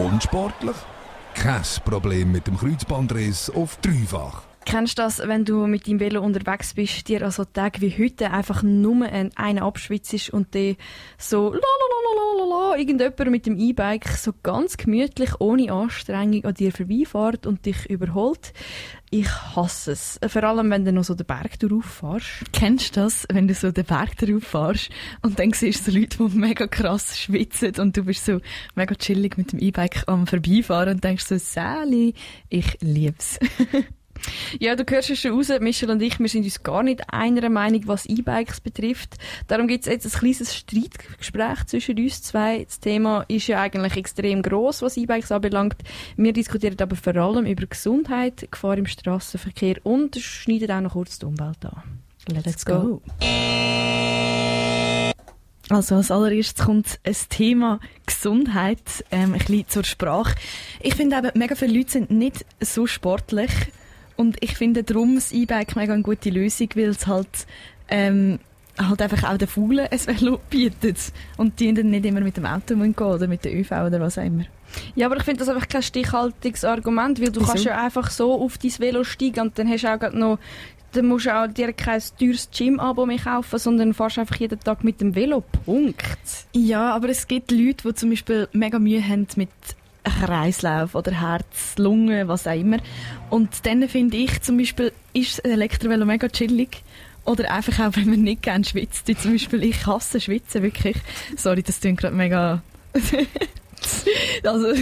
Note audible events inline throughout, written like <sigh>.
Unsportlich? Kein Problem mit dem Kreuzbandriss auf dreifach. Kennst du das, wenn du mit deinem Velo unterwegs bist, dir an so Tagen wie heute einfach nur einen abschwitzt und dann so lalalala, irgendjemand mit dem E-Bike so ganz gemütlich, ohne Anstrengung an dir vorbeifährt und dich überholt? Ich hasse es. Vor allem, wenn du noch so den Berg drauf fährst. Kennst du das, wenn du so den Berg drauf fährst und dann siehst du Leute, die mega krass schwitzen und du bist so mega chillig mit dem E-Bike am Vorbeifahren und denkst so, Sally, ich lieb's. <laughs> Ja, du hörst es schon raus, Michel und ich, wir sind uns gar nicht einer Meinung, was E-Bikes betrifft. Darum gibt es jetzt ein kleines Streitgespräch zwischen uns zwei. Das Thema ist ja eigentlich extrem groß, was E-Bikes anbelangt. Wir diskutieren aber vor allem über Gesundheit, Gefahr im Straßenverkehr und schneiden auch noch kurz die Umwelt an. Let's, Let's go. go. Also als allererstes kommt ein Thema Gesundheit ähm, ein bisschen zur Sprache. Ich finde eben, mega viele Leute sind nicht so sportlich und ich finde darum das E-Bike mega eine gute Lösung, weil es halt, ähm, halt einfach auch den Faulen ein Velo bietet. Und die dann nicht immer mit dem Auto gehen oder mit der ÖV oder was auch immer. Ja, aber ich finde das einfach kein stichhaltiges Argument, weil du Wieso? kannst ja einfach so auf dein Velo steigen und dann hast du auch noch dann musst du auch dir kein teures Gym-Abo mehr kaufen, sondern fährst einfach jeden Tag mit dem Velo. Punkt. Ja, aber es gibt Leute, die zum Beispiel mega Mühe haben mit Kreislauf oder Herz, Lunge, was auch immer. Und dann finde ich zum Beispiel, ist ein Elektrovelo mega chillig. Oder einfach auch, wenn man nicht gerne schwitzt. Wie zum Beispiel, ich hasse Schwitzen, wirklich. Sorry, das klingt gerade mega... <laughs> also,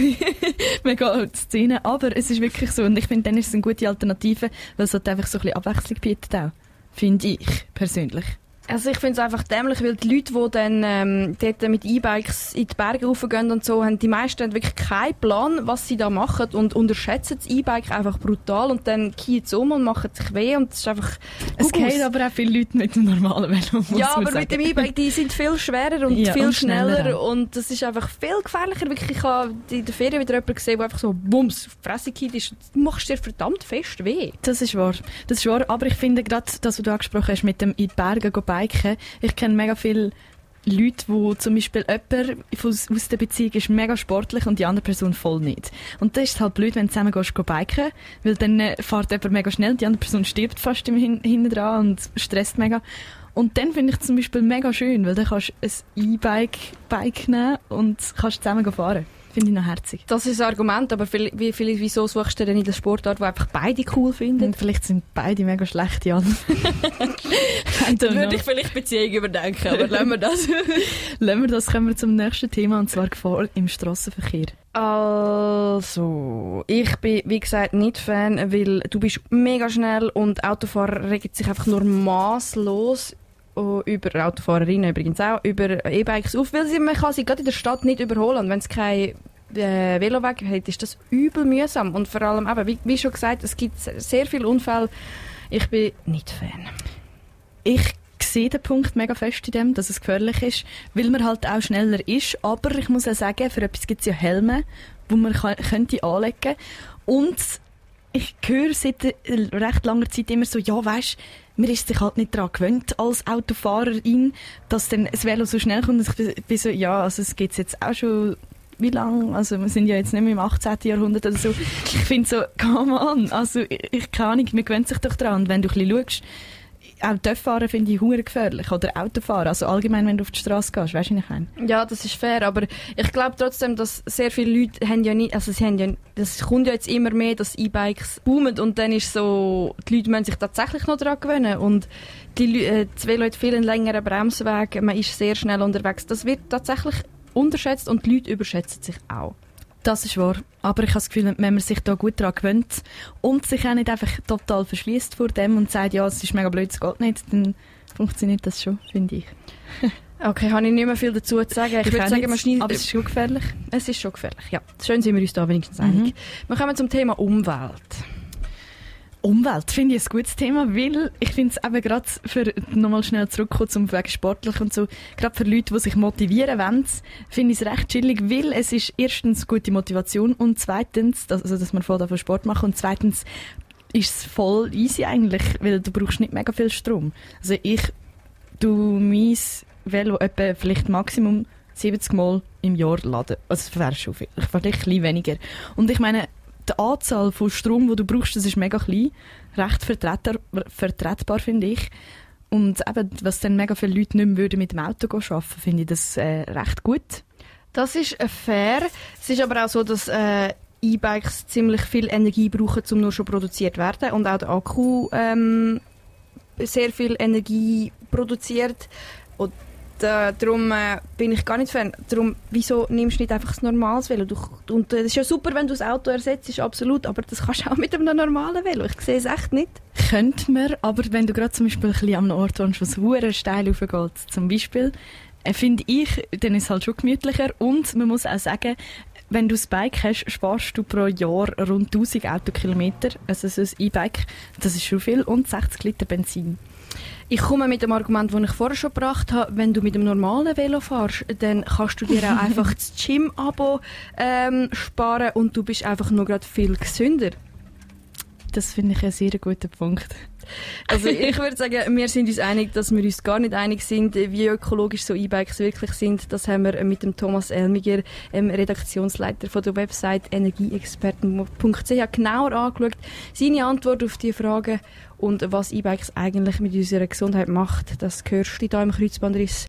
<laughs> mega Szene. Aber es ist wirklich so. Und ich finde, dann ist es eine gute Alternative, weil es halt einfach so ein bisschen Abwechslung bietet auch. Finde ich, persönlich. Also ich finde es einfach dämlich, weil die Leute, die dann ähm, dort mit E-Bikes in die Berge raufgehen und so, haben die meisten haben wirklich keinen Plan, was sie da machen und unterschätzen das E-Bike einfach brutal und dann kiehen sie um und machen sich weh und es ist einfach... Es geht aber auch viele Leute mit dem normalen Velo, Ja, aber mit dem E-Bike, die sind viel schwerer und ja, viel und schneller, schneller und das ist einfach viel gefährlicher. Wirklich, ich habe in der Ferien wieder jemanden gesehen, der einfach so bums, auf die Fresse geht ist. Du machst dir verdammt fest weh. Das ist wahr. Das ist wahr, aber ich finde gerade, das, was du angesprochen hast, mit dem in die Berge gehen, biken. Ich kenne mega viele Leute, wo zum Beispiel jemand aus, der Beziehung ist mega sportlich und die andere Person voll nicht. Und das ist halt blöd, wenn du zusammen gehst, biken, weil dann äh, fährt jemand mega schnell, die andere Person stirbt fast im Hin hinten dran und stresst mega. Und dann finde ich zum Beispiel mega schön, weil dann kannst du ein E-Bike Bike nehmen und kannst zusammen fahren. Finde ich noch herzig. Das ist ein Argument, aber viel, wie, viel, wieso suchst du denn in der Sportart, wo einfach beide cool finden? Und vielleicht sind beide mega schlecht, Jan. <laughs> Dann würde ich vielleicht Beziehung überdenken, aber lassen wir das. <laughs> lassen wir das, kommen wir zum nächsten Thema, und zwar Gefahr im Straßenverkehr. Also, ich bin, wie gesagt, nicht Fan, weil du bist mega schnell und Autofahrer regen sich einfach nur maßlos über Autofahrerinnen übrigens auch, über E-Bikes auf, weil sie, man kann sie gerade in der Stadt nicht überholen. Und wenn es kein äh, Veloweg hat, ist das übel mühsam. Und vor allem, eben, wie, wie schon gesagt, es gibt sehr viele Unfälle. Ich bin nicht Fan. Ich sehe den Punkt mega fest in dem, dass es gefährlich ist, weil man halt auch schneller ist. Aber ich muss auch sagen, für etwas gibt es ja Helme, die man kann, könnte anlegen Und ich höre seit recht langer Zeit immer so, ja, weißt man ist sich halt nicht daran gewöhnt als Autofahrerin, dass dann das Velo so schnell kommt. Und ich bin so, ja, also es geht jetzt auch schon wie lange? Also wir sind ja jetzt nicht mehr im 18. Jahrhundert oder so. Ich finde so, come on, also ich, ich keine Ahnung, man gewöhnt sich doch daran. Und wenn du ein bisschen schaust, auch Töpffahren finde ich hure gefährlich. Oder Autofahren. Also allgemein, wenn du auf die Straße gehst. Weißt du, wie ich meine? Ja, das ist fair. Aber ich glaube trotzdem, dass sehr viele Leute haben ja nicht, also sie haben ja, das kommt ja jetzt immer mehr, dass E-Bikes boomen und dann ist so, die Leute müssen sich tatsächlich noch daran gewöhnen. Und die, äh, hat viel einen längeren Bremsweg. Man ist sehr schnell unterwegs. Das wird tatsächlich unterschätzt und die Leute überschätzen sich auch. Das ist wahr. Aber ich habe das Gefühl, wenn man sich da gut daran gewöhnt und sich auch nicht einfach total verschließt vor dem und sagt, ja, es ist mega blöd, es geht nicht, dann funktioniert das schon, finde ich. <laughs> okay, habe ich nicht mehr viel dazu zu sagen. Ich, ich würde sagen, man Aber es ist schon gefährlich. Es ist schon gefährlich, ja. Schön sind wir uns da wenigstens einig. Mhm. Wir kommen zum Thema Umwelt. Umwelt finde ich ein gutes Thema, weil ich finde es eben gerade für, nochmal schnell zurückkommen zum Wegen sportlich und so, gerade für Leute, die sich motivieren wollen, finde ich es recht chillig, weil es ist erstens gute Motivation und zweitens, also dass man vorher Sport machen und zweitens ist es voll easy eigentlich, weil du brauchst nicht mega viel Strom. Also ich, du mein Velo etwa vielleicht Maximum 70 Mal im Jahr laden. Also das wäre schon viel. Vielleicht ein bisschen weniger. Und ich meine, die Anzahl von Strom, die du brauchst, das ist mega klein. Recht vertretbar, vertretbar finde ich. Und eben, was dann mega viele Leute nicht mehr mit dem Auto arbeiten finde ich das äh, recht gut. Das ist äh, fair. Es ist aber auch so, dass äh, E-Bikes ziemlich viel Energie brauchen, um nur schon produziert zu werden. Und auch der Akku ähm, sehr viel Energie produziert. Und äh, darum äh, bin ich gar nicht Fan. Darum, wieso nimmst du nicht einfach das normales Velo? Du, und es äh, ist ja super, wenn du das Auto ersetzt, absolut, aber das kannst du auch mit einem normalen Velo. Ich sehe es echt nicht. Könnte man, aber wenn du gerade zum Beispiel ein bisschen am Ort wohnst, wo es hure steil raufgeht, zum Beispiel, äh, finde ich, dann ist es halt schon gemütlicher und man muss auch sagen, wenn du das Bike hast, sparst du pro Jahr rund 1000 Autokilometer. Also so ein E-Bike, das ist schon viel und 60 Liter Benzin. Ich komme mit dem Argument, das ich vorher schon gebracht habe, wenn du mit dem normalen Velo fährst, dann kannst du dir auch <laughs> einfach das Gym-Abo ähm, sparen und du bist einfach nur gerade viel gesünder. Das finde ich ein sehr guter Punkt. Also <laughs> ich würde sagen, wir sind uns einig, dass wir uns gar nicht einig sind, wie ökologisch so E-Bikes wirklich sind. Das haben wir mit dem Thomas Elmiger, ähm, Redaktionsleiter von der Website energieexperten.ch genauer angeschaut. Seine Antwort auf die Frage und was E-Bikes eigentlich mit unserer Gesundheit macht, das hörst du hier im Kreuzbandriss